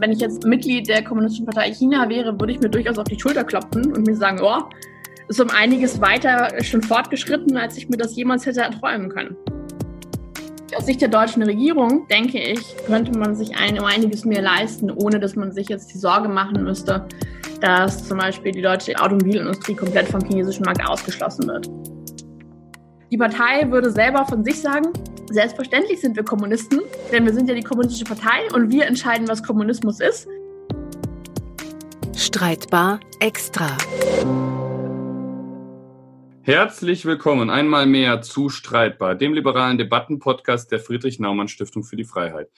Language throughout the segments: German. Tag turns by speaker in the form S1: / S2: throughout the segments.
S1: Wenn ich jetzt Mitglied der Kommunistischen Partei China wäre, würde ich mir durchaus auf die Schulter klopfen und mir sagen, oh, ist um einiges weiter schon fortgeschritten, als ich mir das jemals hätte erträumen können. Aus Sicht der deutschen Regierung, denke ich, könnte man sich ein, um einiges mehr leisten, ohne dass man sich jetzt die Sorge machen müsste, dass zum Beispiel die deutsche Automobilindustrie komplett vom chinesischen Markt ausgeschlossen wird. Die Partei würde selber von sich sagen, selbstverständlich sind wir Kommunisten, denn wir sind ja die kommunistische Partei und wir entscheiden, was Kommunismus ist.
S2: Streitbar extra.
S3: Herzlich willkommen einmal mehr zu Streitbar, dem liberalen Debattenpodcast der Friedrich-Naumann-Stiftung für die Freiheit.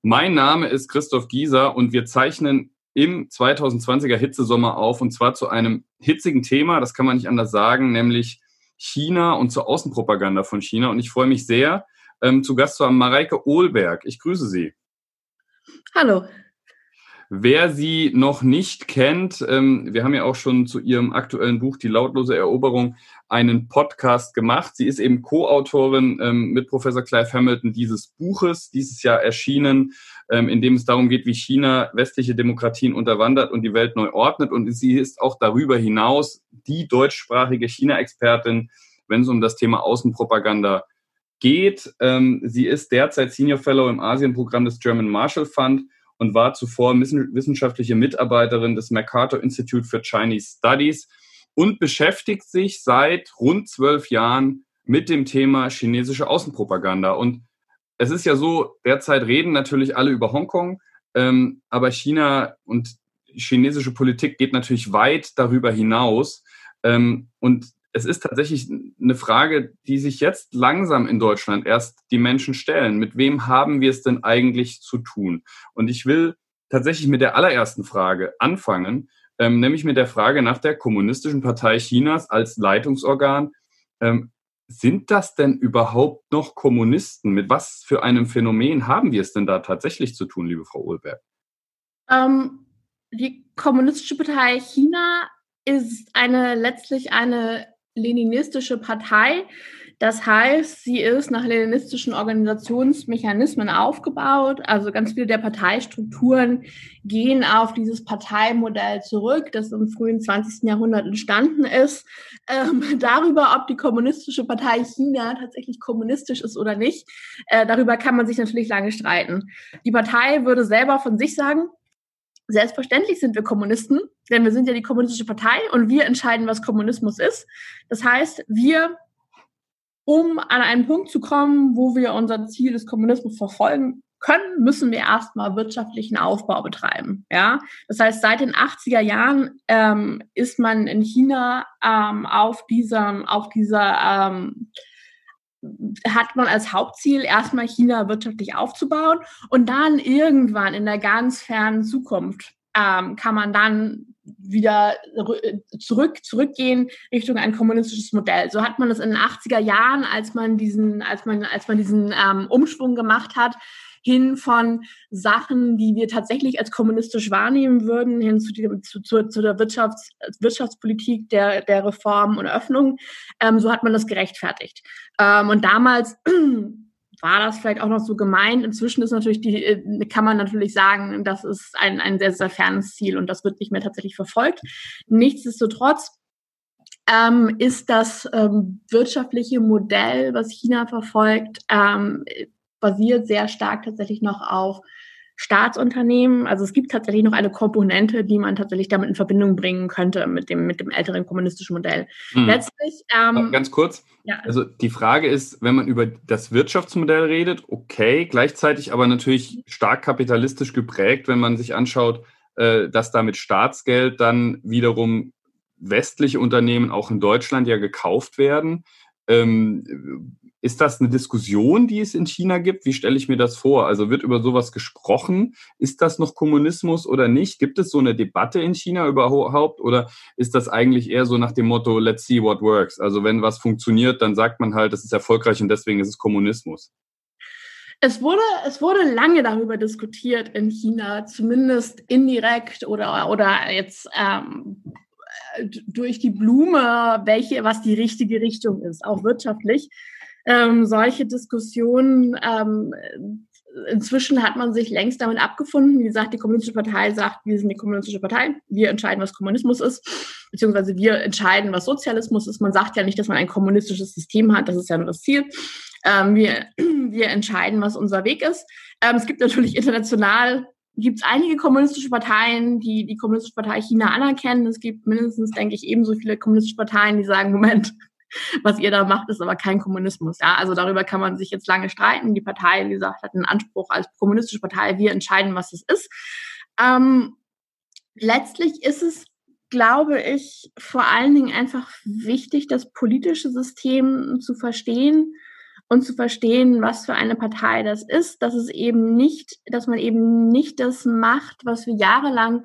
S3: Mein Name ist Christoph Gieser und wir zeichnen im 2020er Hitzesommer auf und zwar zu einem hitzigen Thema, das kann man nicht anders sagen, nämlich China und zur Außenpropaganda von China. Und ich freue mich sehr, ähm, zu Gast zu haben Mareike Ohlberg. Ich grüße Sie.
S1: Hallo.
S3: Wer sie noch nicht kennt, ähm, wir haben ja auch schon zu ihrem aktuellen Buch Die lautlose Eroberung einen Podcast gemacht. Sie ist eben Co-Autorin ähm, mit Professor Clive Hamilton dieses Buches, dieses Jahr erschienen, ähm, in dem es darum geht, wie China westliche Demokratien unterwandert und die Welt neu ordnet. Und sie ist auch darüber hinaus die deutschsprachige China-Expertin, wenn es um das Thema Außenpropaganda geht. Ähm, sie ist derzeit Senior Fellow im Asienprogramm des German Marshall Fund und war zuvor wissenschaftliche Mitarbeiterin des MacArthur Institute for Chinese Studies und beschäftigt sich seit rund zwölf Jahren mit dem Thema chinesische Außenpropaganda. Und es ist ja so, derzeit reden natürlich alle über Hongkong, ähm, aber China und chinesische Politik geht natürlich weit darüber hinaus. Ähm, und es ist tatsächlich eine Frage, die sich jetzt langsam in Deutschland erst die Menschen stellen. Mit wem haben wir es denn eigentlich zu tun? Und ich will tatsächlich mit der allerersten Frage anfangen, ähm, nämlich mit der Frage nach der Kommunistischen Partei Chinas als Leitungsorgan. Ähm, sind das denn überhaupt noch Kommunisten? Mit was für einem Phänomen haben wir es denn da tatsächlich zu tun, liebe Frau Ohlberg?
S1: Ähm, die Kommunistische Partei China ist eine letztlich eine leninistische Partei. Das heißt, sie ist nach leninistischen Organisationsmechanismen aufgebaut. Also ganz viele der Parteistrukturen gehen auf dieses Parteimodell zurück, das im frühen 20. Jahrhundert entstanden ist. Ähm, darüber, ob die kommunistische Partei China tatsächlich kommunistisch ist oder nicht, äh, darüber kann man sich natürlich lange streiten. Die Partei würde selber von sich sagen, Selbstverständlich sind wir Kommunisten, denn wir sind ja die kommunistische Partei und wir entscheiden, was Kommunismus ist. Das heißt, wir, um an einen Punkt zu kommen, wo wir unser Ziel des Kommunismus verfolgen können, müssen wir erstmal wirtschaftlichen Aufbau betreiben. Ja, das heißt, seit den 80er Jahren ähm, ist man in China ähm, auf diesem, auf dieser ähm, hat man als Hauptziel, erstmal China wirtschaftlich aufzubauen und dann irgendwann in der ganz fernen Zukunft ähm, kann man dann wieder zurück, zurückgehen Richtung ein kommunistisches Modell. So hat man das in den 80er Jahren, als man diesen, als man, als man diesen ähm, Umschwung gemacht hat, hin von Sachen, die wir tatsächlich als kommunistisch wahrnehmen würden, hin zu, die, zu, zu, zu der Wirtschafts-, Wirtschaftspolitik, der, der Reform und Öffnung. Ähm, so hat man das gerechtfertigt. Ähm, und damals war das vielleicht auch noch so gemeint. Inzwischen ist natürlich die, äh, kann man natürlich sagen, das ist ein, ein sehr, sehr fernes Ziel und das wird nicht mehr tatsächlich verfolgt. Nichtsdestotrotz ähm, ist das ähm, wirtschaftliche Modell, was China verfolgt, ähm, basiert sehr stark tatsächlich noch auf Staatsunternehmen. Also es gibt tatsächlich noch eine Komponente, die man tatsächlich damit in Verbindung bringen könnte mit dem, mit dem älteren kommunistischen Modell.
S3: Hm. Letztlich. Ähm, Ganz kurz. Ja. Also die Frage ist, wenn man über das Wirtschaftsmodell redet, okay, gleichzeitig aber natürlich stark kapitalistisch geprägt, wenn man sich anschaut, äh, dass da mit Staatsgeld dann wiederum westliche Unternehmen auch in Deutschland ja gekauft werden. Ähm, ist das eine Diskussion, die es in China gibt? Wie stelle ich mir das vor? Also wird über sowas gesprochen? Ist das noch Kommunismus oder nicht? Gibt es so eine Debatte in China überhaupt? Oder ist das eigentlich eher so nach dem Motto, let's see what works? Also wenn was funktioniert, dann sagt man halt, das ist erfolgreich und deswegen ist es Kommunismus.
S1: Es wurde, es wurde lange darüber diskutiert in China, zumindest indirekt oder, oder jetzt ähm, durch die Blume, welche, was die richtige Richtung ist, auch wirtschaftlich. ähm, solche Diskussionen ähm, inzwischen hat man sich längst damit abgefunden. Wie gesagt, die Kommunistische Partei sagt, wir sind die Kommunistische Partei, wir entscheiden, was Kommunismus ist, beziehungsweise wir entscheiden, was Sozialismus ist. Man sagt ja nicht, dass man ein kommunistisches System hat, das ist ja nur das Ziel. Ähm, wir, wir entscheiden, was unser Weg ist. Ähm, es gibt natürlich international gibt es einige kommunistische Parteien, die die Kommunistische Partei China anerkennen. Es gibt mindestens, denke ich, ebenso viele kommunistische Parteien, die sagen, Moment, was ihr da macht, ist aber kein Kommunismus. Ja, also darüber kann man sich jetzt lange streiten. Die Partei, wie gesagt, hat einen Anspruch als kommunistische Partei. Wir entscheiden, was es ist. Ähm, letztlich ist es, glaube ich, vor allen Dingen einfach wichtig, das politische System zu verstehen und zu verstehen, was für eine Partei das ist, dass es eben nicht, dass man eben nicht das macht, was wir jahrelang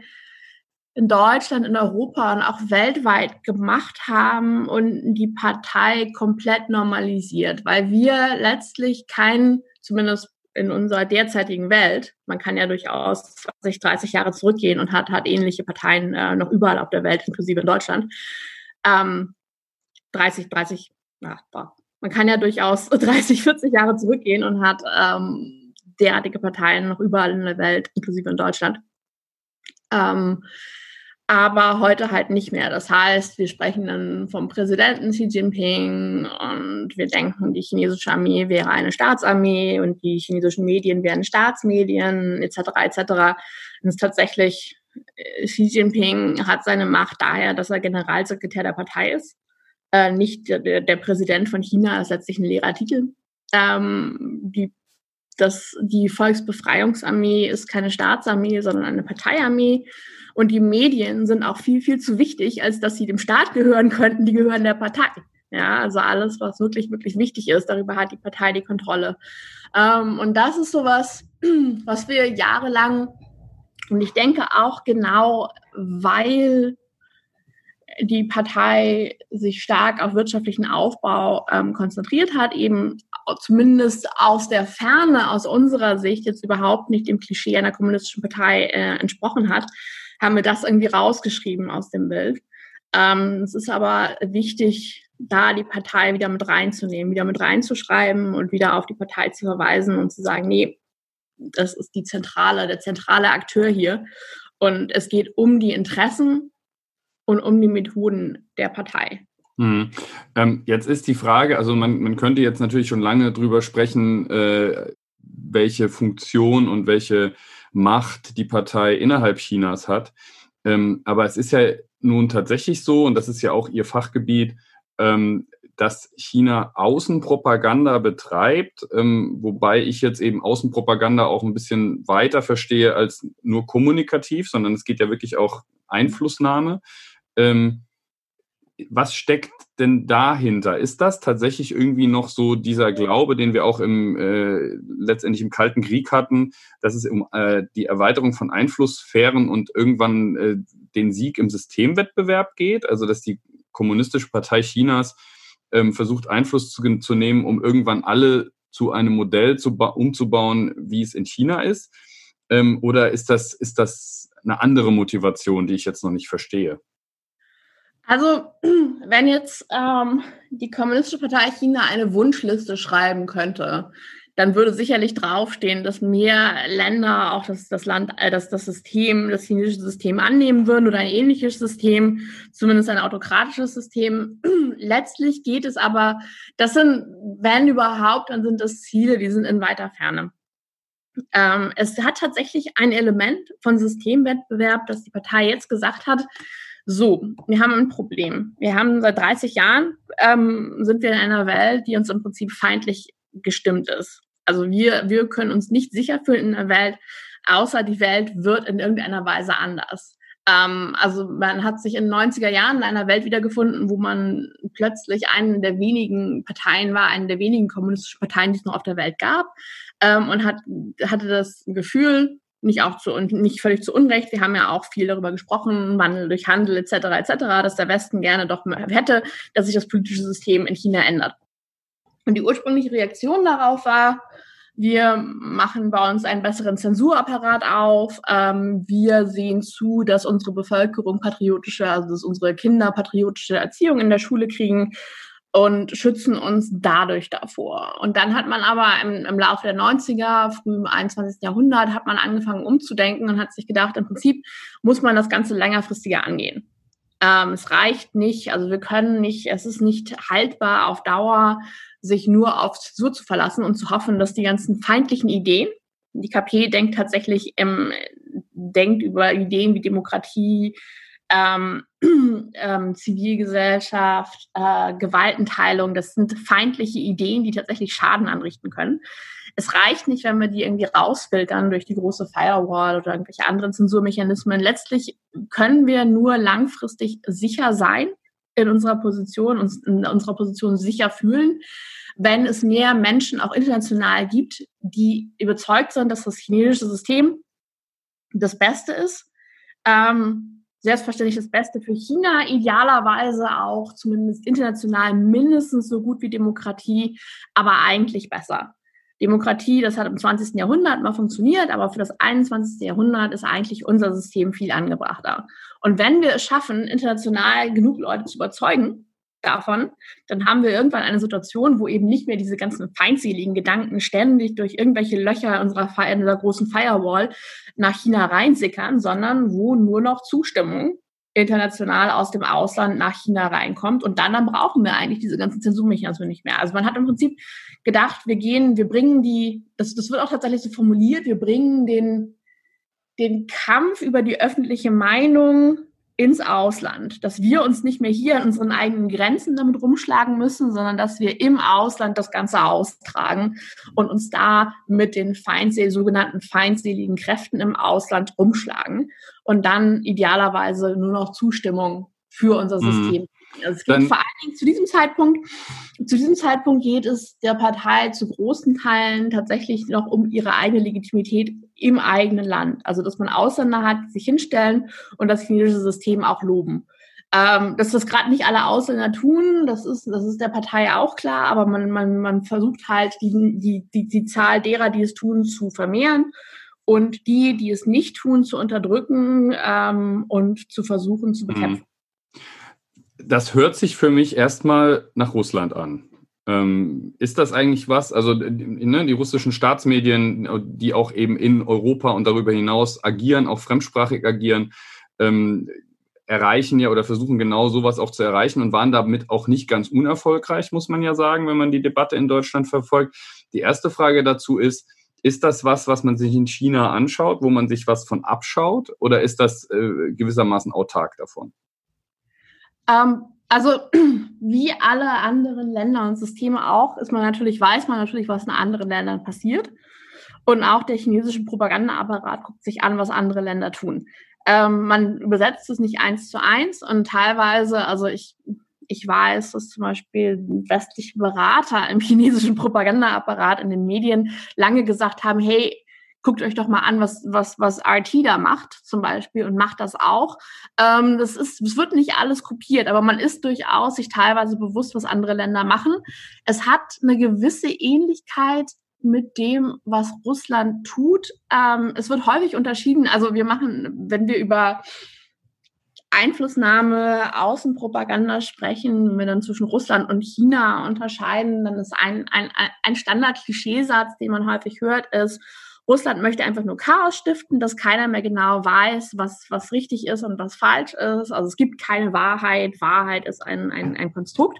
S1: in Deutschland, in Europa und auch weltweit gemacht haben und die Partei komplett normalisiert, weil wir letztlich kein, zumindest in unserer derzeitigen Welt, man kann ja durchaus 20, 30 Jahre zurückgehen und hat, hat ähnliche Parteien äh, noch überall auf der Welt, inklusive in Deutschland. Ähm, 30, 30, na, man kann ja durchaus 30, 40 Jahre zurückgehen und hat ähm, derartige Parteien noch überall in der Welt, inklusive in Deutschland. Ähm, aber heute halt nicht mehr. Das heißt, wir sprechen dann vom Präsidenten Xi Jinping und wir denken, die chinesische Armee wäre eine Staatsarmee und die chinesischen Medien wären Staatsmedien etc. etc. Und es ist tatsächlich äh, Xi Jinping hat seine Macht daher, dass er Generalsekretär der Partei ist. Äh, nicht der, der, Präsident von China ist letztlich ein leerer Titel. Ähm, die, das, die Volksbefreiungsarmee ist keine Staatsarmee, sondern eine Parteiarmee. Und die Medien sind auch viel, viel zu wichtig, als dass sie dem Staat gehören könnten. Die gehören der Partei. Ja, also alles, was wirklich, wirklich wichtig ist, darüber hat die Partei die Kontrolle. Ähm, und das ist sowas, was wir jahrelang, und ich denke auch genau, weil die Partei sich stark auf wirtschaftlichen Aufbau ähm, konzentriert hat, eben zumindest aus der Ferne, aus unserer Sicht jetzt überhaupt nicht dem Klischee einer kommunistischen Partei äh, entsprochen hat, haben wir das irgendwie rausgeschrieben aus dem Bild. Ähm, es ist aber wichtig, da die Partei wieder mit reinzunehmen, wieder mit reinzuschreiben und wieder auf die Partei zu verweisen und zu sagen, nee, das ist die zentrale, der zentrale Akteur hier. Und es geht um die Interessen und um die Methoden der Partei.
S3: Hm. Ähm, jetzt ist die Frage, also man, man könnte jetzt natürlich schon lange drüber sprechen, äh, welche Funktion und welche Macht die Partei innerhalb Chinas hat. Ähm, aber es ist ja nun tatsächlich so, und das ist ja auch ihr Fachgebiet, ähm, dass China Außenpropaganda betreibt, ähm, wobei ich jetzt eben Außenpropaganda auch ein bisschen weiter verstehe als nur kommunikativ, sondern es geht ja wirklich auch Einflussnahme. Ähm, was steckt denn dahinter? Ist das tatsächlich irgendwie noch so dieser Glaube, den wir auch im äh, letztendlich im Kalten Krieg hatten, dass es um äh, die Erweiterung von Einflusssphären und irgendwann äh, den Sieg im Systemwettbewerb geht? Also dass die Kommunistische Partei Chinas ähm, versucht Einfluss zu, zu nehmen, um irgendwann alle zu einem Modell zu umzubauen, wie es in China ist? Ähm, oder ist das, ist das eine andere Motivation, die ich jetzt noch nicht verstehe?
S1: Also, wenn jetzt ähm, die Kommunistische Partei China eine Wunschliste schreiben könnte, dann würde sicherlich draufstehen, dass mehr Länder auch das, das Land, äh, das, das System, das chinesische System annehmen würden oder ein ähnliches System, zumindest ein autokratisches System. Letztlich geht es aber, das sind, wenn überhaupt, dann sind das Ziele, die sind in weiter Ferne. Ähm, es hat tatsächlich ein Element von Systemwettbewerb, dass die Partei jetzt gesagt hat, so, wir haben ein Problem. Wir haben seit 30 Jahren ähm, sind wir in einer Welt, die uns im Prinzip feindlich gestimmt ist. Also wir, wir können uns nicht sicher fühlen in einer Welt, außer die Welt wird in irgendeiner Weise anders. Ähm, also man hat sich in den 90er Jahren in einer Welt wiedergefunden, wo man plötzlich eine der wenigen Parteien war, eine der wenigen kommunistischen Parteien, die es noch auf der Welt gab, ähm, und hat, hatte das Gefühl, nicht auch zu und nicht völlig zu Unrecht. Wir haben ja auch viel darüber gesprochen, Wandel durch Handel etc. etc., dass der Westen gerne doch hätte, dass sich das politische System in China ändert. Und die ursprüngliche Reaktion darauf war, wir machen bei uns einen besseren Zensurapparat auf. Ähm, wir sehen zu, dass unsere Bevölkerung patriotische, also dass unsere Kinder patriotische Erziehung in der Schule kriegen. Und schützen uns dadurch davor. Und dann hat man aber im, im Laufe der 90er, früh im 21. Jahrhundert, hat man angefangen umzudenken und hat sich gedacht, im Prinzip muss man das Ganze längerfristiger angehen. Ähm, es reicht nicht, also wir können nicht, es ist nicht haltbar auf Dauer, sich nur auf Zensur zu verlassen und zu hoffen, dass die ganzen feindlichen Ideen, die KP denkt tatsächlich, ähm, denkt über Ideen wie Demokratie, ähm, ähm, Zivilgesellschaft, äh, Gewaltenteilung, das sind feindliche Ideen, die tatsächlich Schaden anrichten können. Es reicht nicht, wenn wir die irgendwie rausfiltern durch die große Firewall oder irgendwelche anderen Zensurmechanismen. Letztlich können wir nur langfristig sicher sein in unserer Position, uns in unserer Position sicher fühlen, wenn es mehr Menschen auch international gibt, die überzeugt sind, dass das chinesische System das Beste ist. Ähm, selbstverständlich das Beste für China, idealerweise auch zumindest international mindestens so gut wie Demokratie, aber eigentlich besser. Demokratie, das hat im 20. Jahrhundert mal funktioniert, aber für das 21. Jahrhundert ist eigentlich unser System viel angebrachter. Und wenn wir es schaffen, international genug Leute zu überzeugen, davon, dann haben wir irgendwann eine Situation, wo eben nicht mehr diese ganzen feindseligen Gedanken ständig durch irgendwelche Löcher unserer, unserer großen Firewall nach China reinsickern, sondern wo nur noch Zustimmung international aus dem Ausland nach China reinkommt. Und dann, dann brauchen wir eigentlich diese ganzen Zensurmechanismen nicht mehr. Also man hat im Prinzip gedacht, wir gehen, wir bringen die, das, das wird auch tatsächlich so formuliert, wir bringen den, den Kampf über die öffentliche Meinung ins Ausland, dass wir uns nicht mehr hier an unseren eigenen Grenzen damit rumschlagen müssen, sondern dass wir im Ausland das Ganze austragen und uns da mit den feindsel sogenannten feindseligen Kräften im Ausland rumschlagen und dann idealerweise nur noch Zustimmung für unser mhm. System mhm. Also es geht Dann, vor allen Dingen zu diesem Zeitpunkt, zu diesem Zeitpunkt geht es der Partei zu großen Teilen tatsächlich noch um ihre eigene Legitimität im eigenen Land. Also dass man Ausländer hat, die sich hinstellen und das chinesische System auch loben. Ähm, dass das gerade nicht alle Ausländer tun, das ist, das ist der Partei auch klar, aber man, man, man versucht halt die, die, die, die Zahl derer, die es tun, zu vermehren und die, die es nicht tun, zu unterdrücken ähm, und zu versuchen zu bekämpfen.
S3: Das hört sich für mich erstmal nach Russland an. Ähm, ist das eigentlich was? Also ne, die russischen Staatsmedien, die auch eben in Europa und darüber hinaus agieren, auch fremdsprachig agieren, ähm, erreichen ja oder versuchen genau sowas auch zu erreichen und waren damit auch nicht ganz unerfolgreich, muss man ja sagen, wenn man die Debatte in Deutschland verfolgt. Die erste Frage dazu ist, ist das was, was man sich in China anschaut, wo man sich was von abschaut, oder ist das äh, gewissermaßen autark davon?
S1: Ähm, also wie alle anderen Länder und Systeme auch, ist man natürlich, weiß man natürlich, was in anderen Ländern passiert. Und auch der chinesische Propagandaapparat guckt sich an, was andere Länder tun. Ähm, man übersetzt es nicht eins zu eins und teilweise, also ich, ich weiß, dass zum Beispiel westliche Berater im chinesischen Propagandaapparat in den Medien lange gesagt haben, hey, guckt euch doch mal an, was, was, was RT da macht, zum Beispiel, und macht das auch. Ähm, das ist, es wird nicht alles kopiert, aber man ist durchaus sich teilweise bewusst, was andere Länder machen. Es hat eine gewisse Ähnlichkeit mit dem, was Russland tut. Ähm, es wird häufig unterschieden. Also wir machen, wenn wir über Einflussnahme, Außenpropaganda sprechen, wenn wir dann zwischen Russland und China unterscheiden, dann ist ein, ein, ein Standard-Klischeesatz, den man häufig hört, ist, Russland möchte einfach nur Chaos stiften, dass keiner mehr genau weiß, was, was richtig ist und was falsch ist. Also es gibt keine Wahrheit. Wahrheit ist ein, ein, ein Konstrukt.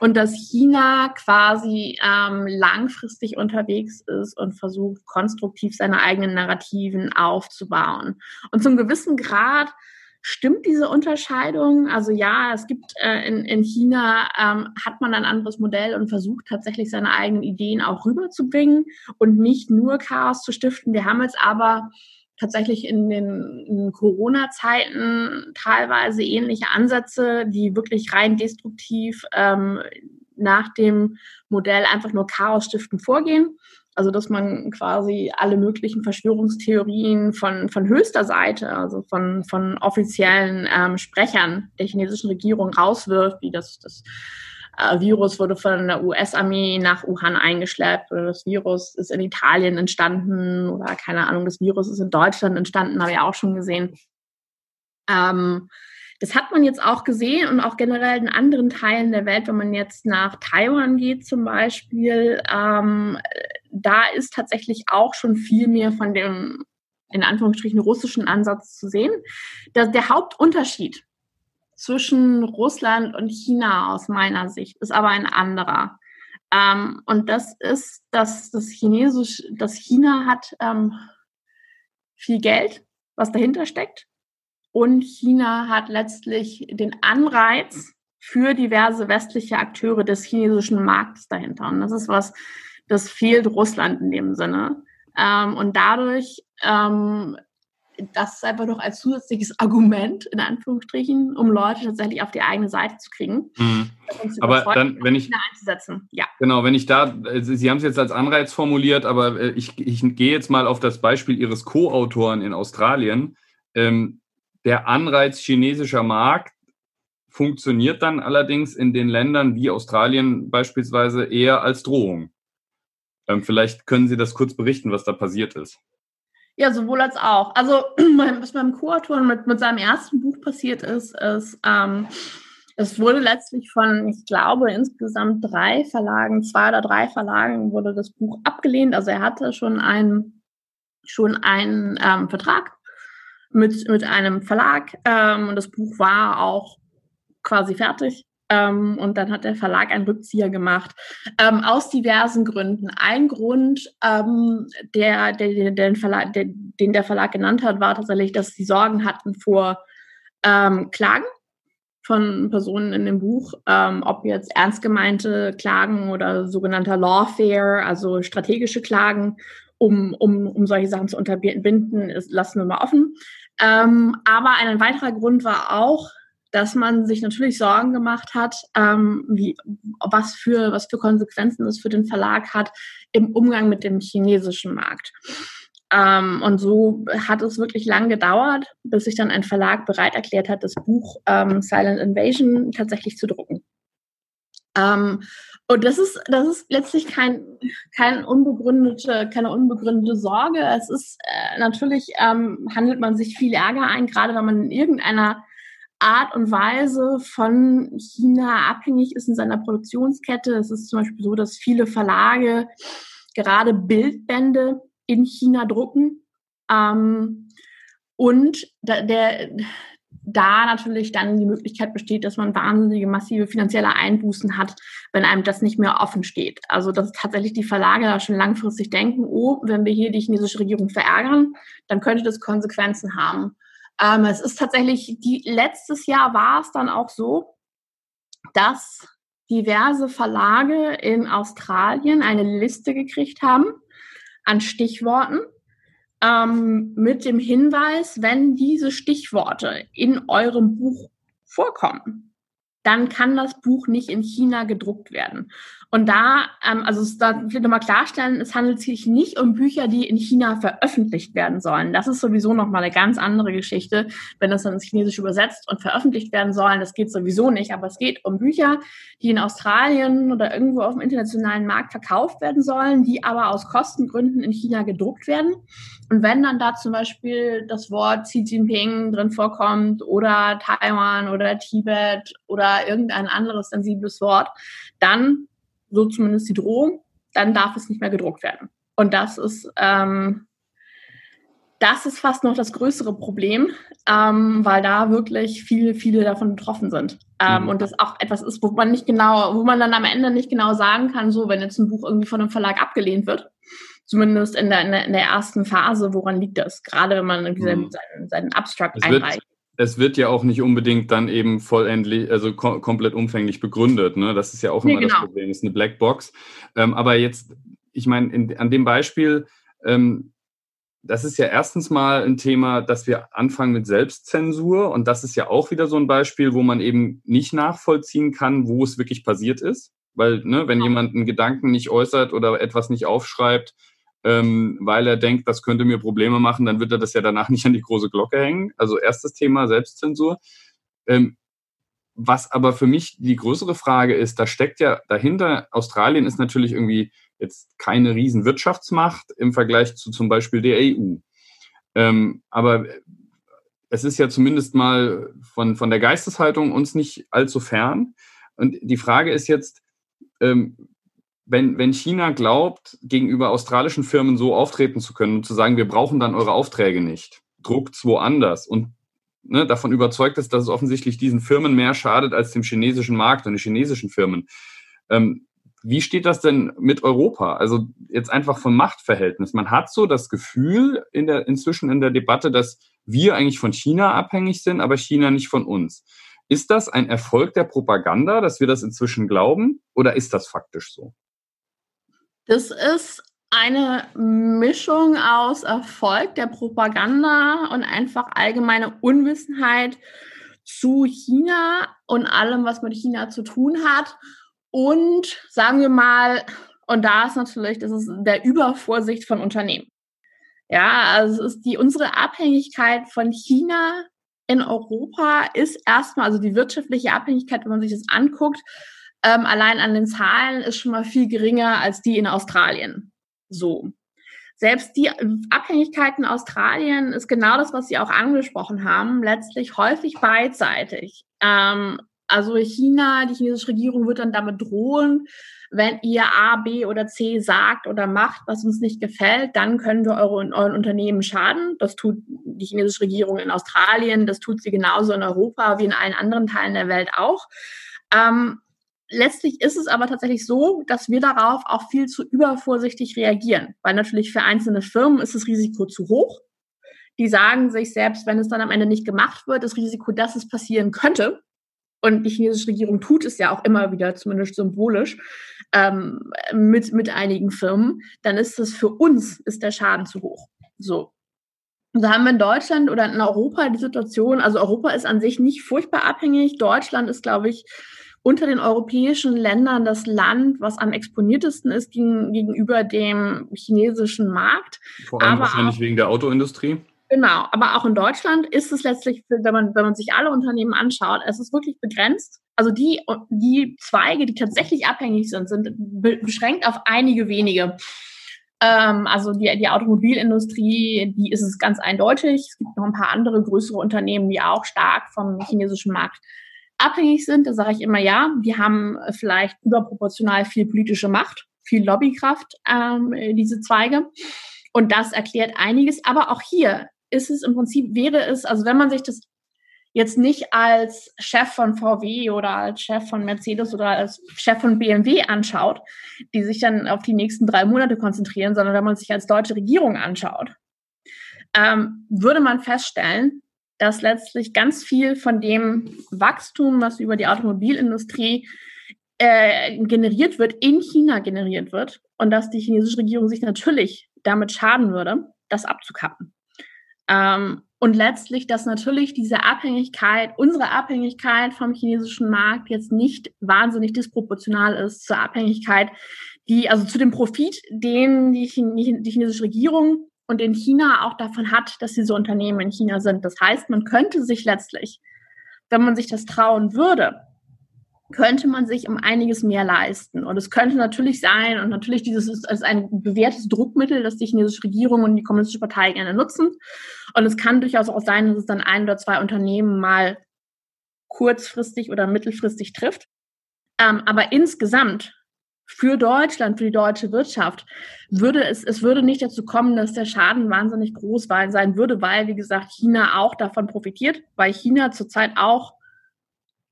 S1: Und dass China quasi ähm, langfristig unterwegs ist und versucht, konstruktiv seine eigenen Narrativen aufzubauen. Und zum gewissen Grad Stimmt diese Unterscheidung? Also ja, es gibt äh, in, in China ähm, hat man ein anderes Modell und versucht tatsächlich seine eigenen Ideen auch rüberzubringen und nicht nur Chaos zu stiften. Wir haben jetzt aber tatsächlich in den Corona-Zeiten teilweise ähnliche Ansätze, die wirklich rein destruktiv ähm, nach dem Modell einfach nur Chaos stiften vorgehen. Also dass man quasi alle möglichen Verschwörungstheorien von, von höchster Seite, also von, von offiziellen ähm, Sprechern der chinesischen Regierung rauswirft, wie das, das äh, Virus wurde von der US-Armee nach Wuhan eingeschleppt oder das Virus ist in Italien entstanden oder keine Ahnung, das Virus ist in Deutschland entstanden, habe ich auch schon gesehen. Ähm, Das hat man jetzt auch gesehen und auch generell in anderen Teilen der Welt, wenn man jetzt nach Taiwan geht zum Beispiel, ähm, da ist tatsächlich auch schon viel mehr von dem in Anführungsstrichen russischen Ansatz zu sehen. Das, der Hauptunterschied zwischen Russland und China aus meiner Sicht ist aber ein anderer. Ähm, und das ist, dass das Chinesisch, dass China hat ähm, viel Geld, was dahinter steckt. Und China hat letztlich den Anreiz für diverse westliche Akteure des chinesischen Marktes dahinter. Und das ist was, das fehlt Russland in dem Sinne. Ähm, und dadurch, ähm, das ist einfach noch als zusätzliches Argument, in Anführungsstrichen, um Leute tatsächlich auf die eigene Seite zu kriegen. Mhm.
S3: Aber dann, wenn ich,
S1: ja.
S3: genau, wenn ich da, Sie haben es jetzt als Anreiz formuliert, aber äh, ich, ich gehe jetzt mal auf das Beispiel Ihres Co-Autoren in Australien. Ähm, der Anreiz chinesischer Markt funktioniert dann allerdings in den Ländern wie Australien beispielsweise eher als Drohung. Ähm, vielleicht können Sie das kurz berichten, was da passiert ist.
S1: Ja, sowohl als auch. Also, was beim Co-Autor mit, mit seinem ersten Buch passiert ist, ist, ähm, es wurde letztlich von, ich glaube, insgesamt drei Verlagen, zwei oder drei Verlagen wurde das Buch abgelehnt. Also er hatte schon einen, schon einen ähm, Vertrag mit, mit einem Verlag ähm, und das Buch war auch quasi fertig. Ähm, und dann hat der Verlag einen Rückzieher gemacht. Ähm, aus diversen Gründen. Ein Grund, ähm, der, der, der, Verlag, der, den der Verlag genannt hat, war tatsächlich, dass sie Sorgen hatten vor ähm, Klagen von Personen in dem Buch, ähm, ob jetzt ernst gemeinte Klagen oder sogenannter Lawfare, also strategische Klagen, um, um, um solche Sachen zu unterbinden, ist, lassen wir mal offen. Ähm, aber ein weiterer Grund war auch, dass man sich natürlich Sorgen gemacht hat, ähm, wie, was, für, was für Konsequenzen es für den Verlag hat im Umgang mit dem chinesischen Markt. Ähm, und so hat es wirklich lang gedauert, bis sich dann ein Verlag bereit erklärt hat, das Buch ähm, Silent Invasion tatsächlich zu drucken. Ähm, und das ist, das ist letztlich kein, kein unbegründete, keine unbegründete Sorge. Es ist äh, natürlich ähm, handelt man sich viel Ärger ein, gerade wenn man in irgendeiner Art und Weise von China abhängig ist in seiner Produktionskette. Es ist zum Beispiel so, dass viele Verlage gerade Bildbände in China drucken. Ähm, und da, der, da natürlich dann die Möglichkeit besteht, dass man wahnsinnige massive finanzielle Einbußen hat, wenn einem das nicht mehr offen steht. Also dass tatsächlich die Verlage da schon langfristig denken, oh, wenn wir hier die chinesische Regierung verärgern, dann könnte das Konsequenzen haben. Ähm, es ist tatsächlich, die, letztes Jahr war es dann auch so, dass diverse Verlage in Australien eine Liste gekriegt haben an Stichworten ähm, mit dem Hinweis, wenn diese Stichworte in eurem Buch vorkommen, dann kann das Buch nicht in China gedruckt werden. Und da, ähm, also da will nochmal klarstellen, es handelt sich nicht um Bücher, die in China veröffentlicht werden sollen. Das ist sowieso nochmal eine ganz andere Geschichte, wenn das dann ins Chinesische übersetzt und veröffentlicht werden sollen. Das geht sowieso nicht. Aber es geht um Bücher, die in Australien oder irgendwo auf dem internationalen Markt verkauft werden sollen, die aber aus Kostengründen in China gedruckt werden. Und wenn dann da zum Beispiel das Wort Xi Jinping drin vorkommt oder Taiwan oder Tibet oder irgendein anderes sensibles Wort, dann so zumindest die Drohung, dann darf es nicht mehr gedruckt werden. Und das ist, ähm, das ist fast noch das größere Problem, ähm, weil da wirklich viele, viele davon betroffen sind. Ähm, mhm. Und das auch etwas ist, wo man nicht genau, wo man dann am Ende nicht genau sagen kann, so, wenn jetzt ein Buch irgendwie von einem Verlag abgelehnt wird, zumindest in der, in der, in der ersten Phase, woran liegt das? Gerade wenn man mhm. seinen, seinen Abstract einreicht
S3: es wird ja auch nicht unbedingt dann eben vollendlich, also kom komplett umfänglich begründet. Ne? Das ist ja auch immer nee, genau. das Problem, das ist eine Blackbox. Ähm, aber jetzt, ich meine, an dem Beispiel, ähm, das ist ja erstens mal ein Thema, dass wir anfangen mit Selbstzensur. Und das ist ja auch wieder so ein Beispiel, wo man eben nicht nachvollziehen kann, wo es wirklich passiert ist. Weil, ne, wenn jemand einen Gedanken nicht äußert oder etwas nicht aufschreibt, ähm, weil er denkt, das könnte mir Probleme machen, dann wird er das ja danach nicht an die große Glocke hängen. Also erstes Thema Selbstzensur. Ähm, was aber für mich die größere Frage ist, da steckt ja dahinter, Australien ist natürlich irgendwie jetzt keine riesen Wirtschaftsmacht im Vergleich zu zum Beispiel der EU. Ähm, aber es ist ja zumindest mal von, von der Geisteshaltung uns nicht allzu fern. Und die Frage ist jetzt, ähm, wenn, wenn China glaubt, gegenüber australischen Firmen so auftreten zu können und zu sagen, wir brauchen dann eure Aufträge nicht, druckt es woanders und ne, davon überzeugt ist, dass es offensichtlich diesen Firmen mehr schadet als dem chinesischen Markt und den chinesischen Firmen. Ähm, wie steht das denn mit Europa? Also jetzt einfach vom Machtverhältnis. Man hat so das Gefühl in der, inzwischen in der Debatte, dass wir eigentlich von China abhängig sind, aber China nicht von uns. Ist das ein Erfolg der Propaganda, dass wir das inzwischen glauben, oder ist das faktisch so?
S1: Das ist eine Mischung aus Erfolg der Propaganda und einfach allgemeine Unwissenheit zu China und allem, was mit China zu tun hat. Und sagen wir mal, und da ist natürlich, das ist der Übervorsicht von Unternehmen. Ja, also es ist die, unsere Abhängigkeit von China in Europa ist erstmal, also die wirtschaftliche Abhängigkeit, wenn man sich das anguckt, ähm, allein an den Zahlen ist schon mal viel geringer als die in Australien. So. Selbst die Abhängigkeit in Australien ist genau das, was Sie auch angesprochen haben, letztlich häufig beidseitig. Ähm, also China, die chinesische Regierung wird dann damit drohen, wenn ihr A, B oder C sagt oder macht, was uns nicht gefällt, dann können wir eure, euren Unternehmen schaden. Das tut die chinesische Regierung in Australien, das tut sie genauso in Europa wie in allen anderen Teilen der Welt auch. Ähm, letztlich ist es aber tatsächlich so, dass wir darauf auch viel zu übervorsichtig reagieren, weil natürlich für einzelne Firmen ist das Risiko zu hoch. Die sagen sich selbst, wenn es dann am Ende nicht gemacht wird, das Risiko, dass es passieren könnte, und die chinesische Regierung tut es ja auch immer wieder, zumindest symbolisch, ähm, mit, mit einigen Firmen, dann ist das für uns, ist der Schaden zu hoch. So. Und so haben wir in Deutschland oder in Europa die Situation, also Europa ist an sich nicht furchtbar abhängig. Deutschland ist, glaube ich, unter den europäischen Ländern das Land, was am exponiertesten ist gegen, gegenüber dem chinesischen Markt.
S3: Vor allem Aber wahrscheinlich auch, wegen der Autoindustrie.
S1: Genau, aber auch in Deutschland ist es letztlich, wenn man, wenn man sich alle Unternehmen anschaut, es ist wirklich begrenzt. Also die, die Zweige, die tatsächlich abhängig sind, sind beschränkt auf einige wenige. Ähm, also die, die Automobilindustrie, die ist es ganz eindeutig. Es gibt noch ein paar andere größere Unternehmen, die auch stark vom chinesischen Markt abhängig sind. Da sage ich immer ja, die haben vielleicht überproportional viel politische Macht, viel Lobbykraft, ähm, diese Zweige. Und das erklärt einiges. Aber auch hier ist es im Prinzip, wäre es, also wenn man sich das jetzt nicht als Chef von VW oder als Chef von Mercedes oder als Chef von BMW anschaut, die sich dann auf die nächsten drei Monate konzentrieren, sondern wenn man sich als deutsche Regierung anschaut, ähm, würde man feststellen, dass letztlich ganz viel von dem Wachstum, was über die Automobilindustrie äh, generiert wird, in China generiert wird und dass die chinesische Regierung sich natürlich damit schaden würde, das abzukappen. Ähm, und letztlich, dass natürlich diese Abhängigkeit, unsere Abhängigkeit vom chinesischen Markt jetzt nicht wahnsinnig disproportional ist zur Abhängigkeit, die, also zu dem Profit, den die, die chinesische Regierung und in China auch davon hat, dass diese Unternehmen in China sind. Das heißt, man könnte sich letztlich, wenn man sich das trauen würde, könnte man sich um einiges mehr leisten. Und es könnte natürlich sein, und natürlich dieses ist, ist ein bewährtes Druckmittel, das die chinesische Regierung und die kommunistische Partei gerne nutzen. Und es kann durchaus auch sein, dass es dann ein oder zwei Unternehmen mal kurzfristig oder mittelfristig trifft. Ähm, aber insgesamt für Deutschland, für die deutsche Wirtschaft, würde es, es würde nicht dazu kommen, dass der Schaden wahnsinnig groß sein würde, weil, wie gesagt, China auch davon profitiert, weil China zurzeit auch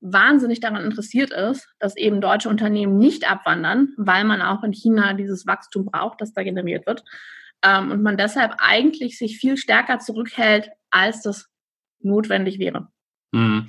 S1: wahnsinnig daran interessiert ist, dass eben deutsche Unternehmen nicht abwandern, weil man auch in China dieses Wachstum braucht, das da generiert wird. Ähm, und man deshalb eigentlich sich viel stärker zurückhält, als das notwendig wäre.
S3: Mhm.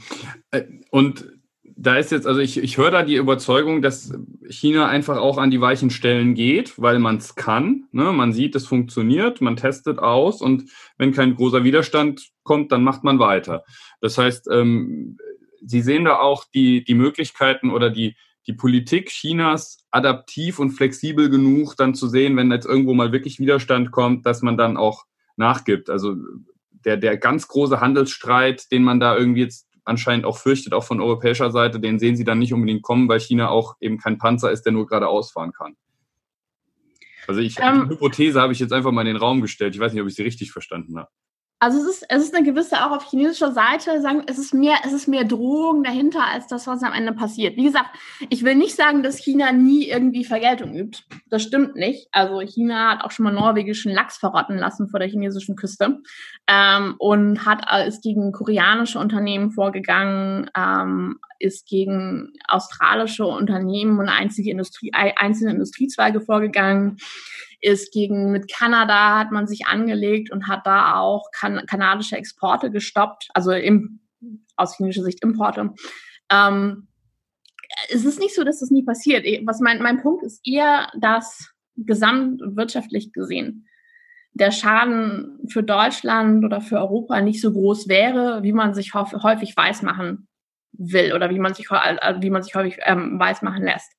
S3: Äh, und da ist jetzt, also ich, ich höre da die Überzeugung, dass China einfach auch an die weichen Stellen geht, weil man es kann. Ne? Man sieht, es funktioniert, man testet aus und wenn kein großer Widerstand kommt, dann macht man weiter. Das heißt, ähm, Sie sehen da auch die, die Möglichkeiten oder die, die Politik Chinas adaptiv und flexibel genug, dann zu sehen, wenn jetzt irgendwo mal wirklich Widerstand kommt, dass man dann auch nachgibt. Also der, der ganz große Handelsstreit, den man da irgendwie jetzt anscheinend auch fürchtet, auch von europäischer Seite, den sehen sie dann nicht unbedingt kommen, weil China auch eben kein Panzer ist, der nur geradeaus fahren kann. Also ich, um, die ähm. Hypothese habe ich jetzt einfach mal in den Raum gestellt. Ich weiß nicht, ob ich sie richtig verstanden habe.
S1: Also es ist, es ist eine gewisse, auch auf chinesischer Seite, sagen, es ist mehr, es ist mehr Drohung dahinter, als das, was am Ende passiert. Wie gesagt, ich will nicht sagen, dass China nie irgendwie Vergeltung übt. Das stimmt nicht. Also China hat auch schon mal norwegischen Lachs verrotten lassen vor der chinesischen Küste ähm, und hat, äh, ist gegen koreanische Unternehmen vorgegangen, ähm, ist gegen australische Unternehmen und einzige Industrie, einzelne Industriezweige vorgegangen ist gegen mit Kanada hat man sich angelegt und hat da auch kan kanadische Exporte gestoppt, also im, aus chinesischer Sicht Importe. Ähm, es ist nicht so, dass das nie passiert. Was mein, mein Punkt ist eher, dass gesamtwirtschaftlich gesehen der Schaden für Deutschland oder für Europa nicht so groß wäre, wie man sich häufig weismachen will oder wie man sich, wie man sich häufig ähm, weismachen lässt.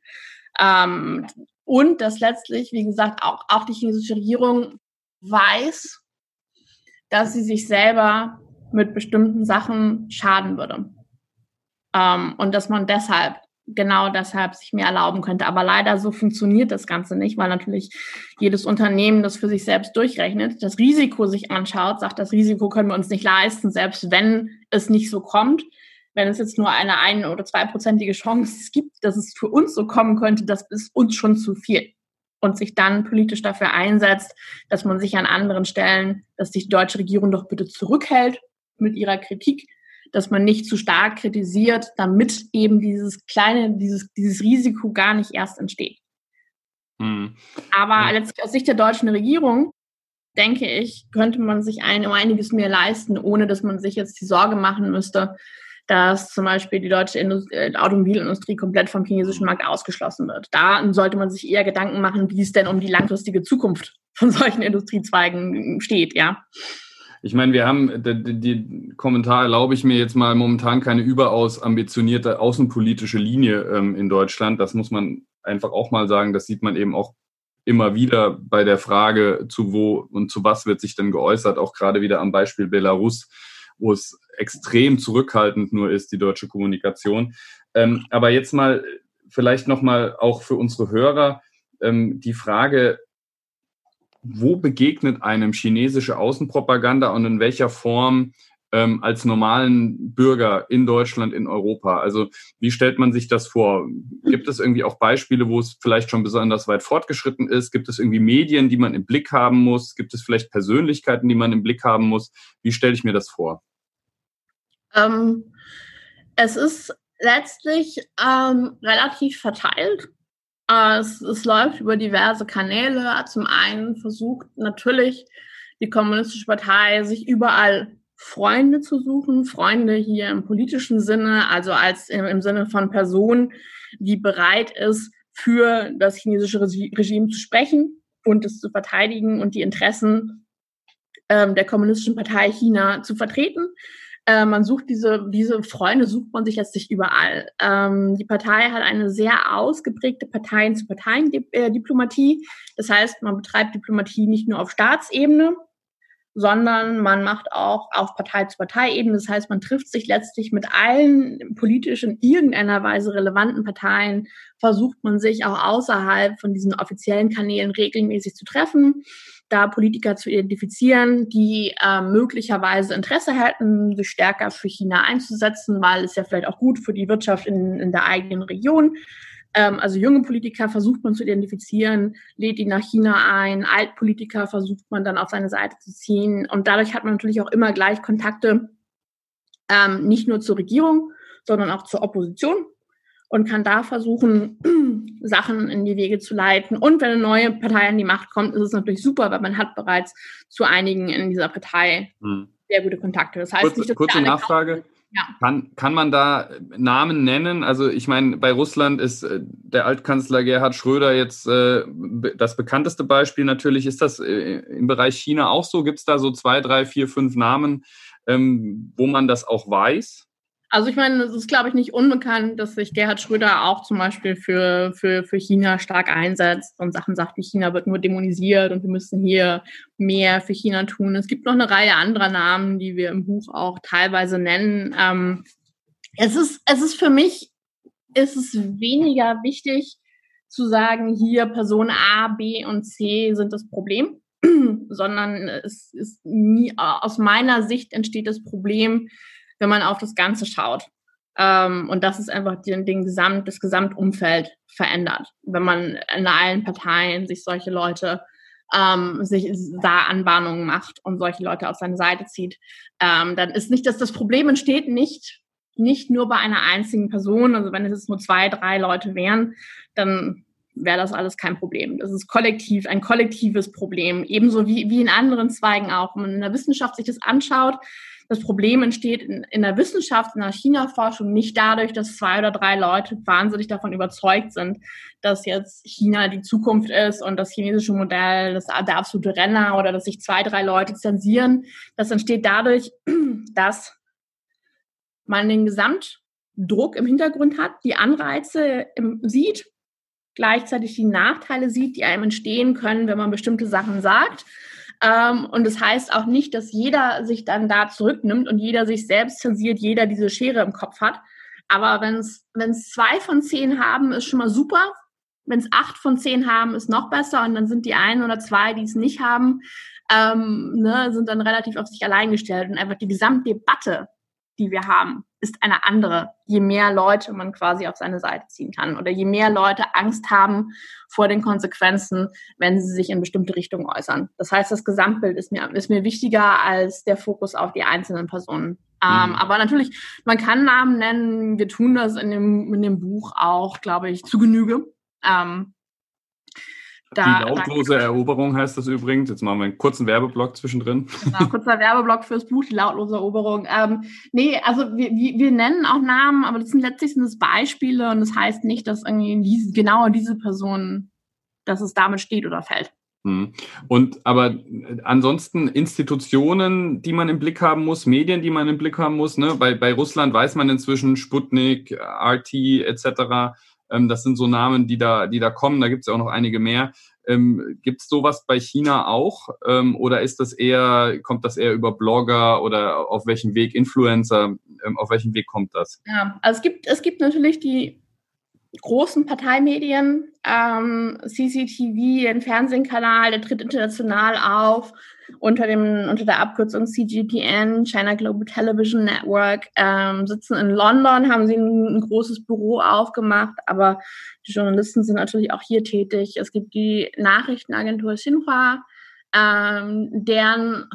S1: Ähm, und dass letztlich, wie gesagt, auch, auch die chinesische Regierung weiß, dass sie sich selber mit bestimmten Sachen schaden würde. Ähm, und dass man deshalb, genau deshalb sich mehr erlauben könnte. Aber leider so funktioniert das Ganze nicht, weil natürlich jedes Unternehmen das für sich selbst durchrechnet, das Risiko sich anschaut, sagt, das Risiko können wir uns nicht leisten, selbst wenn es nicht so kommt wenn es jetzt nur eine ein- oder zweiprozentige Chance gibt, dass es für uns so kommen könnte, das ist uns schon zu viel. Und sich dann politisch dafür einsetzt, dass man sich an anderen Stellen, dass die deutsche Regierung doch bitte zurückhält mit ihrer Kritik, dass man nicht zu stark kritisiert, damit eben dieses kleine, dieses, dieses Risiko gar nicht erst entsteht. Hm. Aber letztlich aus Sicht der deutschen Regierung denke ich, könnte man sich ein, um einiges mehr leisten, ohne dass man sich jetzt die Sorge machen müsste, dass zum Beispiel die deutsche Indust äh, Automobilindustrie komplett vom chinesischen Markt ausgeschlossen wird. Da sollte man sich eher Gedanken machen, wie es denn um die langfristige Zukunft von solchen Industriezweigen steht, ja.
S3: Ich meine, wir haben, die, die Kommentar erlaube ich mir jetzt mal momentan keine überaus ambitionierte außenpolitische Linie ähm, in Deutschland. Das muss man einfach auch mal sagen. Das sieht man eben auch immer wieder bei der Frage, zu wo und zu was wird sich denn geäußert, auch gerade wieder am Beispiel Belarus wo es extrem zurückhaltend nur ist, die deutsche Kommunikation. Ähm, aber jetzt mal vielleicht nochmal auch für unsere Hörer ähm, die Frage, wo begegnet einem chinesische Außenpropaganda und in welcher Form ähm, als normalen Bürger in Deutschland, in Europa? Also wie stellt man sich das vor? Gibt es irgendwie auch Beispiele, wo es vielleicht schon besonders weit fortgeschritten ist? Gibt es irgendwie Medien, die man im Blick haben muss? Gibt es vielleicht Persönlichkeiten, die man im Blick haben muss? Wie stelle ich mir das vor?
S1: Ähm, es ist letztlich ähm, relativ verteilt. Äh, es, es läuft über diverse Kanäle. Zum einen versucht natürlich die Kommunistische Partei, sich überall Freunde zu suchen, Freunde hier im politischen Sinne, also als im, im Sinne von Person, die bereit ist, für das chinesische Regime zu sprechen und es zu verteidigen und die Interessen ähm, der Kommunistischen Partei China zu vertreten. Äh, man sucht diese, diese Freunde sucht man sich letztlich überall. Ähm, die Partei hat eine sehr ausgeprägte Parteien-zu-Parteien-Diplomatie. Das heißt, man betreibt Diplomatie nicht nur auf Staatsebene, sondern man macht auch auf Partei-zu-Partei-Ebene. Das heißt, man trifft sich letztlich mit allen politisch in irgendeiner Weise relevanten Parteien, versucht man sich auch außerhalb von diesen offiziellen Kanälen regelmäßig zu treffen da Politiker zu identifizieren, die äh, möglicherweise Interesse hätten, sich stärker für China einzusetzen, weil es ja vielleicht auch gut für die Wirtschaft in, in der eigenen Region. Ähm, also junge Politiker versucht man zu identifizieren, lädt die nach China ein, Altpolitiker versucht man dann auf seine Seite zu ziehen. Und dadurch hat man natürlich auch immer gleich Kontakte, ähm, nicht nur zur Regierung, sondern auch zur Opposition und kann da versuchen, Sachen in die Wege zu leiten. Und wenn eine neue Partei an die Macht kommt, ist es natürlich super, weil man hat bereits zu einigen in dieser Partei hm. sehr gute Kontakte.
S3: Das heißt kurze, nicht, dass kurze Nachfrage. Ja. Kann, kann man da Namen nennen? Also ich meine, bei Russland ist äh, der Altkanzler Gerhard Schröder jetzt äh, das bekannteste Beispiel natürlich. Ist das äh, im Bereich China auch so? Gibt es da so zwei, drei, vier, fünf Namen, ähm, wo man das auch weiß?
S1: Also ich meine, es ist, glaube ich, nicht unbekannt, dass sich Gerhard Schröder auch zum Beispiel für, für, für China stark einsetzt und Sachen sagt, wie China wird nur dämonisiert und wir müssen hier mehr für China tun. Es gibt noch eine Reihe anderer Namen, die wir im Buch auch teilweise nennen. Ähm, es, ist, es ist für mich, ist es weniger wichtig zu sagen, hier Person A, B und C sind das Problem, sondern es ist nie, aus meiner Sicht entsteht das Problem, wenn man auf das Ganze schaut. Ähm, und das ist einfach den, den Gesamt, das Gesamtumfeld verändert. Wenn man in allen Parteien sich solche Leute ähm, sich da Anbahnungen macht und solche Leute auf seine Seite zieht, ähm, dann ist nicht, dass das Problem entsteht nicht, nicht nur bei einer einzigen Person. Also wenn es jetzt nur zwei, drei Leute wären, dann wäre das alles kein Problem. Das ist kollektiv, ein kollektives Problem. Ebenso wie, wie in anderen Zweigen auch. Wenn man in der Wissenschaft sich das anschaut, das Problem entsteht in, in der Wissenschaft, in der China-Forschung nicht dadurch, dass zwei oder drei Leute wahnsinnig davon überzeugt sind, dass jetzt China die Zukunft ist und das chinesische Modell das, der absolute Renner oder dass sich zwei, drei Leute zensieren. Das entsteht dadurch, dass man den Gesamtdruck im Hintergrund hat, die Anreize im, sieht, gleichzeitig die Nachteile sieht, die einem entstehen können, wenn man bestimmte Sachen sagt und das heißt auch nicht, dass jeder sich dann da zurücknimmt und jeder sich selbst zensiert, jeder diese Schere im Kopf hat. Aber wenn es zwei von zehn haben, ist schon mal super. Wenn es acht von zehn haben, ist noch besser. Und dann sind die ein oder zwei, die es nicht haben, ähm, ne, sind dann relativ auf sich allein gestellt. Und einfach die Gesamtdebatte, die wir haben, ist eine andere, je mehr Leute man quasi auf seine Seite ziehen kann oder je mehr Leute Angst haben vor den Konsequenzen, wenn sie sich in bestimmte Richtungen äußern. Das heißt, das Gesamtbild ist mir, ist mir wichtiger als der Fokus auf die einzelnen Personen. Ähm, mhm. aber natürlich, man kann Namen nennen. Wir tun das in dem, in dem Buch auch, glaube ich, zu Genüge. Ähm,
S3: da, die lautlose da, Eroberung heißt das übrigens. Jetzt machen wir einen kurzen Werbeblock zwischendrin.
S1: Genau, kurzer Werbeblock fürs Buch, die lautlose Eroberung. Ähm, nee, also wir, wir nennen auch Namen, aber das sind letztlich sind es Beispiele und das heißt nicht, dass irgendwie diese, genau diese Person, dass es damit steht oder fällt.
S3: Hm. Und aber ansonsten Institutionen, die man im Blick haben muss, Medien, die man im Blick haben muss. Ne? Bei, bei Russland weiß man inzwischen Sputnik, RT etc. Ähm, das sind so Namen, die da, die da kommen. Da gibt es ja auch noch einige mehr. Ähm, gibt es sowas bei China auch? Ähm, oder ist das eher, kommt das eher über Blogger oder auf welchem Weg Influencer? Ähm, auf welchem Weg kommt das?
S1: Ja, also es gibt, es gibt natürlich die großen Parteimedien, ähm, CCTV, den Fernsehkanal, der tritt international auf unter dem unter der Abkürzung CGTN, China Global Television Network, ähm, sitzen in London, haben sie ein, ein, großes Büro aufgemacht, aber die Journalisten sind natürlich auch hier tätig. Es gibt die Nachrichtenagentur Xinhua, ähm, deren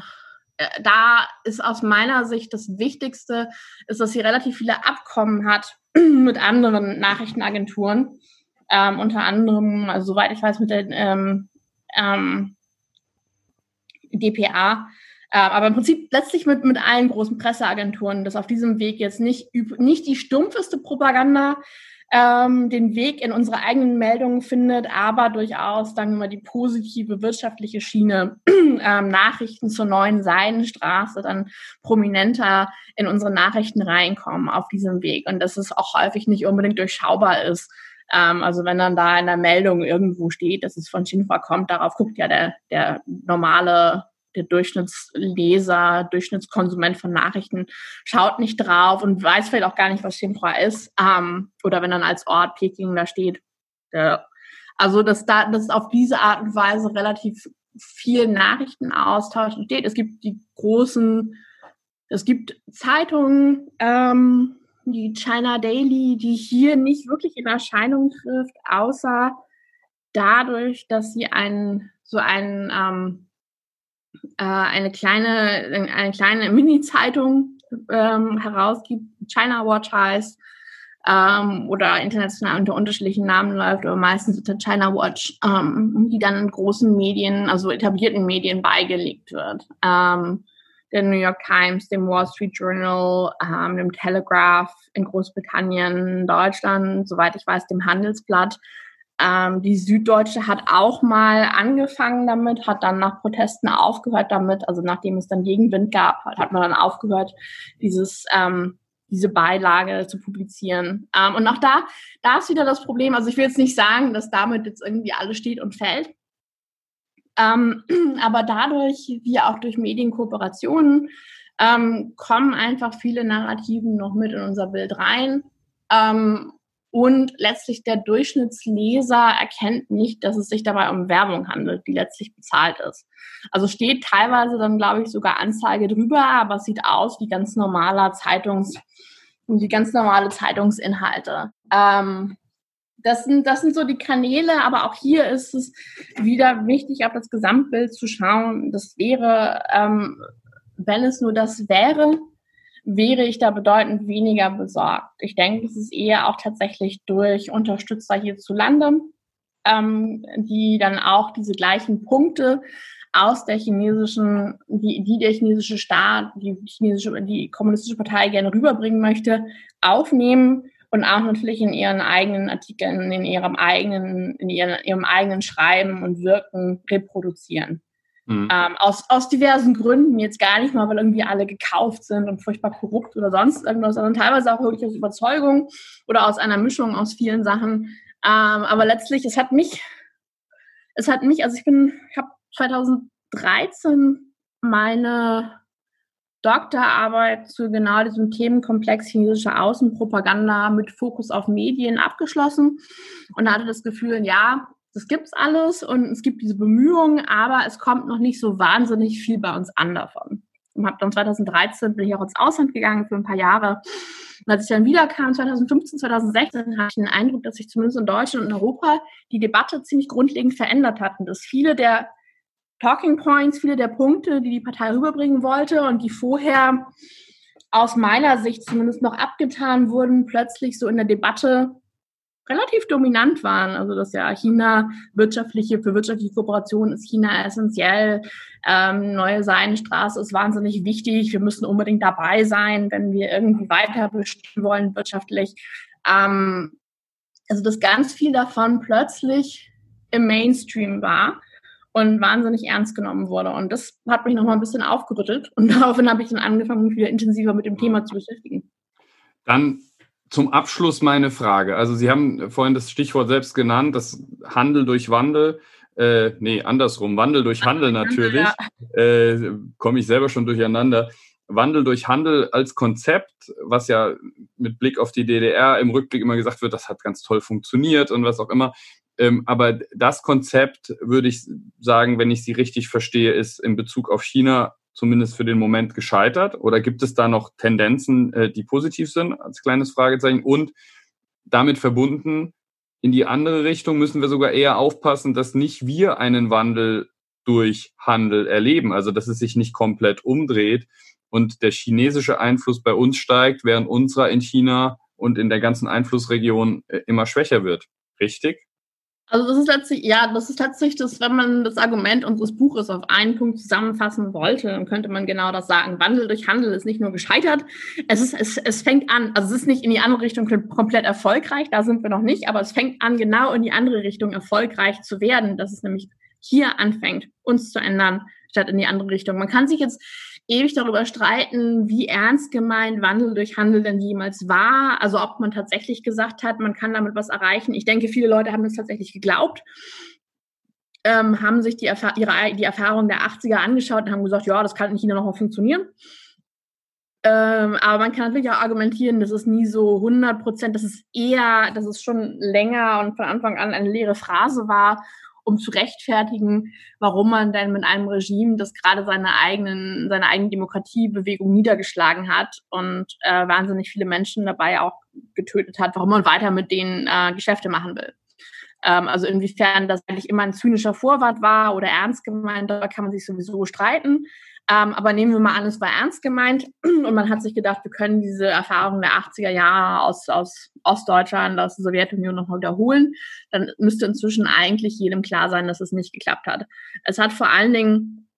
S1: äh, da ist aus meiner Sicht das Wichtigste, ist, dass sie relativ viele Abkommen hat mit anderen Nachrichtenagenturen, ähm, unter anderem, also soweit ich weiß, mit der ähm, ähm, DPA. Äh, aber im Prinzip letztlich mit, mit allen großen Presseagenturen, dass auf diesem Weg jetzt nicht, nicht die stumpfeste Propaganda ähm, den Weg in unsere eigenen Meldungen findet, aber durchaus, wir mal, die positive wirtschaftliche Schiene, ähm, Nachrichten zur neuen Seidenstraße dann prominenter in unsere Nachrichten reinkommen auf diesem Weg und dass es auch häufig nicht unbedingt durchschaubar ist. Ähm, also wenn dann da in der Meldung irgendwo steht, dass es von Xinhua kommt, darauf guckt ja der, der normale der Durchschnittsleser, Durchschnittskonsument von Nachrichten schaut nicht drauf und weiß vielleicht auch gar nicht, was Xinhua ist. Ähm, oder wenn dann als Ort Peking da steht. Äh, also, dass da, dass auf diese Art und Weise relativ viel Nachrichtenaustausch entsteht. Es gibt die großen, es gibt Zeitungen, ähm, die China Daily, die hier nicht wirklich in Erscheinung trifft, außer dadurch, dass sie einen so einen ähm, äh, eine kleine, eine kleine Mini-Zeitung ähm, herausgibt, China Watch heißt, ähm, oder international unter unterschiedlichen Namen läuft, aber meistens unter China Watch, ähm, die dann in großen Medien, also etablierten Medien beigelegt wird. Ähm, der New York Times, dem Wall Street Journal, ähm, dem Telegraph in Großbritannien, Deutschland, soweit ich weiß, dem Handelsblatt. Ähm, die Süddeutsche hat auch mal angefangen damit, hat dann nach Protesten aufgehört damit. Also nachdem es dann Gegenwind gab, hat man dann aufgehört, dieses ähm, diese Beilage zu publizieren. Ähm, und auch da, da ist wieder das Problem. Also ich will jetzt nicht sagen, dass damit jetzt irgendwie alles steht und fällt. Ähm, aber dadurch, wie auch durch Medienkooperationen, ähm, kommen einfach viele Narrativen noch mit in unser Bild rein. Ähm, Und letztlich der Durchschnittsleser erkennt nicht, dass es sich dabei um Werbung handelt, die letztlich bezahlt ist. Also steht teilweise dann, glaube ich, sogar Anzeige drüber, aber es sieht aus wie ganz normaler Zeitungs, wie ganz normale Zeitungsinhalte. Ähm, das sind, das sind so die Kanäle, aber auch hier ist es wieder wichtig, auf das Gesamtbild zu schauen. Das wäre, ähm, wenn es nur das wäre, wäre ich da bedeutend weniger besorgt. Ich denke, es ist eher auch tatsächlich durch Unterstützer hierzulande, ähm, die dann auch diese gleichen Punkte aus der chinesischen, die, die der chinesische Staat, die chinesische, die kommunistische Partei gerne rüberbringen möchte, aufnehmen und auch natürlich in ihren eigenen Artikeln, in ihrem eigenen, in ihren, ihrem eigenen Schreiben und Wirken reproduzieren. Mhm. Ähm, aus, aus diversen Gründen, jetzt gar nicht mal, weil irgendwie alle gekauft sind und furchtbar korrupt oder sonst irgendwas, sondern teilweise auch wirklich aus Überzeugung oder aus einer Mischung aus vielen Sachen. Ähm, aber letztlich, es hat mich, es hat mich, also ich bin, ich habe 2013 meine Doktorarbeit zu genau diesem Themenkomplex chinesische Außenpropaganda mit Fokus auf Medien abgeschlossen und hatte das Gefühl, ja, das gibt's alles und es gibt diese Bemühungen, aber es kommt noch nicht so wahnsinnig viel bei uns an davon. Und habe dann 2013 bin ich auch ins Ausland gegangen für ein paar Jahre. Und als ich dann wiederkam, 2015, 2016, hatte ich den Eindruck, dass sich zumindest in Deutschland und Europa die Debatte ziemlich grundlegend verändert hat und dass viele der Talking Points, viele der Punkte, die die Partei rüberbringen wollte und die vorher aus meiner Sicht zumindest noch abgetan wurden, plötzlich so in der Debatte relativ dominant waren. Also dass ja China wirtschaftliche, für wirtschaftliche Kooperation ist China essentiell. Ähm, neue Seidenstraße ist wahnsinnig wichtig. Wir müssen unbedingt dabei sein, wenn wir irgendwie weiter bestehen wollen wirtschaftlich. Ähm, also dass ganz viel davon plötzlich im Mainstream war und wahnsinnig ernst genommen wurde. Und das hat mich nochmal ein bisschen aufgerüttelt. Und daraufhin habe ich dann angefangen, mich wieder intensiver mit dem Thema zu beschäftigen.
S3: Dann zum Abschluss meine Frage. Also Sie haben vorhin das Stichwort selbst genannt, das Handel durch Wandel. Äh, nee, andersrum. Wandel durch Handel natürlich. Äh, Komme ich selber schon durcheinander. Wandel durch Handel als Konzept, was ja mit Blick auf die DDR im Rückblick immer gesagt wird, das hat ganz toll funktioniert und was auch immer. Ähm, aber das Konzept, würde ich sagen, wenn ich Sie richtig verstehe, ist in Bezug auf China zumindest für den Moment gescheitert? Oder gibt es da noch Tendenzen, äh, die positiv sind, als kleines Fragezeichen? Und damit verbunden, in die andere Richtung müssen wir sogar eher aufpassen, dass nicht wir einen Wandel durch Handel erleben, also dass es sich nicht komplett umdreht und der chinesische Einfluss bei uns steigt, während unserer in China und in der ganzen Einflussregion äh, immer schwächer wird. Richtig?
S1: Also das ist letztlich, ja, das ist tatsächlich das, wenn man das Argument unseres Buches auf einen Punkt zusammenfassen wollte, dann könnte man genau das sagen. Wandel durch Handel ist nicht nur gescheitert, es ist, es, es fängt an, also es ist nicht in die andere Richtung komplett erfolgreich, da sind wir noch nicht, aber es fängt an, genau in die andere Richtung erfolgreich zu werden, dass es nämlich hier anfängt, uns zu ändern, statt in die andere Richtung. Man kann sich jetzt ewig darüber streiten, wie ernst gemeint Wandel durch Handel denn jemals war. Also ob man tatsächlich gesagt hat, man kann damit was erreichen. Ich denke, viele Leute haben das tatsächlich geglaubt. Ähm, haben sich die, Erfa ihre, die Erfahrung der 80er angeschaut und haben gesagt, ja, das kann in China noch mal funktionieren. Ähm, aber man kann natürlich auch argumentieren, dass es nie so 100 Prozent, dass es eher, dass es schon länger und von Anfang an eine leere Phrase war um zu rechtfertigen, warum man denn mit einem Regime, das gerade seine eigenen, seine eigene Demokratiebewegung niedergeschlagen hat und äh, wahnsinnig viele Menschen dabei auch getötet hat, warum man weiter mit denen äh, Geschäfte machen will. Ähm, also inwiefern das eigentlich immer ein zynischer Vorwand war oder ernst gemeint, da kann man sich sowieso streiten. Ähm, aber nehmen wir mal an, es war ernst gemeint und man hat sich gedacht, wir können diese Erfahrung der 80er Jahre aus, aus Ostdeutschland, aus der Sowjetunion noch wiederholen. Dann müsste inzwischen eigentlich jedem klar sein, dass es nicht geklappt hat. Es hat vor allen Dingen,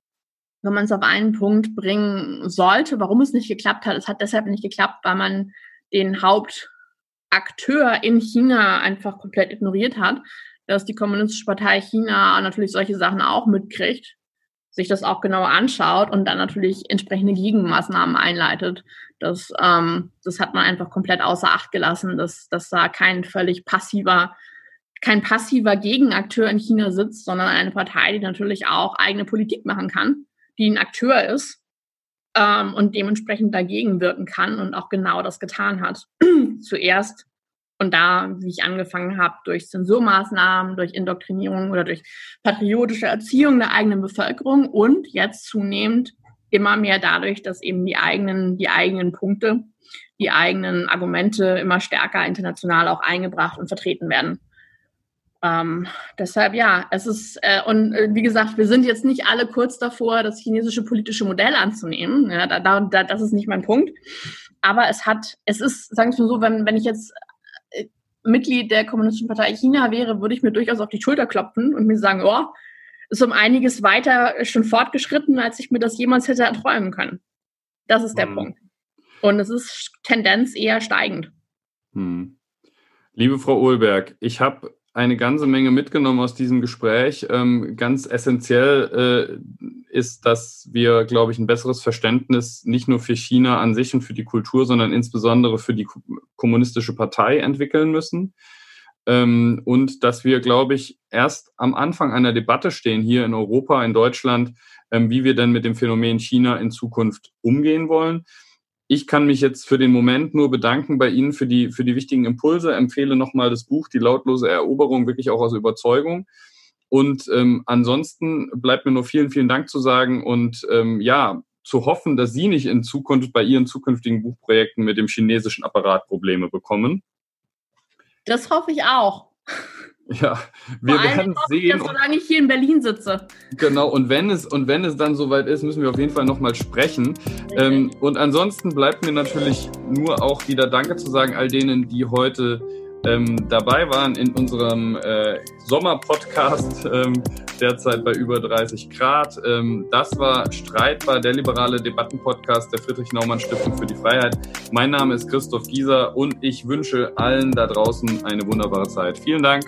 S1: wenn man es auf einen Punkt bringen sollte, warum es nicht geklappt hat, es hat deshalb nicht geklappt, weil man den Hauptakteur in China einfach komplett ignoriert hat, dass die Kommunistische Partei China natürlich solche Sachen auch mitkriegt sich das auch genauer anschaut und dann natürlich entsprechende Gegenmaßnahmen einleitet. Das, ähm, das hat man einfach komplett außer Acht gelassen, dass, dass da kein völlig passiver, kein passiver Gegenakteur in China sitzt, sondern eine Partei, die natürlich auch eigene Politik machen kann, die ein Akteur ist ähm, und dementsprechend dagegen wirken kann und auch genau das getan hat. Zuerst Und da, wie ich angefangen habe, durch Zensurmaßnahmen, durch Indoktrinierung oder durch patriotische Erziehung der eigenen Bevölkerung und jetzt zunehmend immer mehr dadurch, dass eben die eigenen, die eigenen Punkte, die eigenen Argumente immer stärker international auch eingebracht und vertreten werden. Ähm, deshalb ja, es ist, äh, und äh, wie gesagt, wir sind jetzt nicht alle kurz davor, das chinesische politische Modell anzunehmen. Ja, da, da, das ist nicht mein Punkt. Aber es hat, es ist, sagen wir mal so, wenn, wenn ich jetzt Mitglied der Kommunistischen Partei China wäre, würde ich mir durchaus auf die Schulter klopfen und mir sagen, oh, ist um einiges weiter schon fortgeschritten, als ich mir das jemals hätte erträumen können. Das ist der hm. Punkt. Und es ist Tendenz eher steigend.
S3: Hm. Liebe Frau Ohlberg, ich habe eine ganze Menge mitgenommen aus diesem Gespräch. Ähm, ganz essentiell äh, ist, dass wir, glaube ich, ein besseres Verständnis nicht nur für China an sich und für die Kultur, sondern insbesondere für die kommunistische Partei entwickeln müssen. Ähm, und dass wir, glaube ich, erst am Anfang einer Debatte stehen hier in Europa, in Deutschland, ähm, wie wir denn mit dem Phänomen China in Zukunft umgehen wollen ich kann mich jetzt für den Moment nur bedanken bei Ihnen für die, für die wichtigen Impulse, empfehle nochmal das Buch Die lautlose Eroberung, wirklich auch aus Überzeugung. Und ähm, ansonsten bleibt mir nur vielen, vielen Dank zu sagen und ähm, ja, zu hoffen, dass Sie nicht in Zukunft bei Ihren zukünftigen Buchprojekten mit dem chinesischen Apparat Probleme bekommen.
S1: Das hoffe ich auch.
S3: Ja, wir werden sehen.
S1: Ich, solange ich hier in Berlin sitze.
S3: Genau, und wenn es, und wenn es dann soweit ist, müssen wir auf jeden Fall nochmal sprechen. Ähm, und ansonsten bleibt mir natürlich nur auch wieder Danke zu sagen, all denen, die heute ähm, dabei waren in unserem äh, Sommerpodcast, ähm, derzeit bei über 30 Grad. Ähm, das war Streitbar, der liberale Debattenpodcast der Friedrich-Naumann-Stiftung für die Freiheit. Mein Name ist Christoph Gieser und ich wünsche allen da draußen eine wunderbare Zeit. Vielen Dank.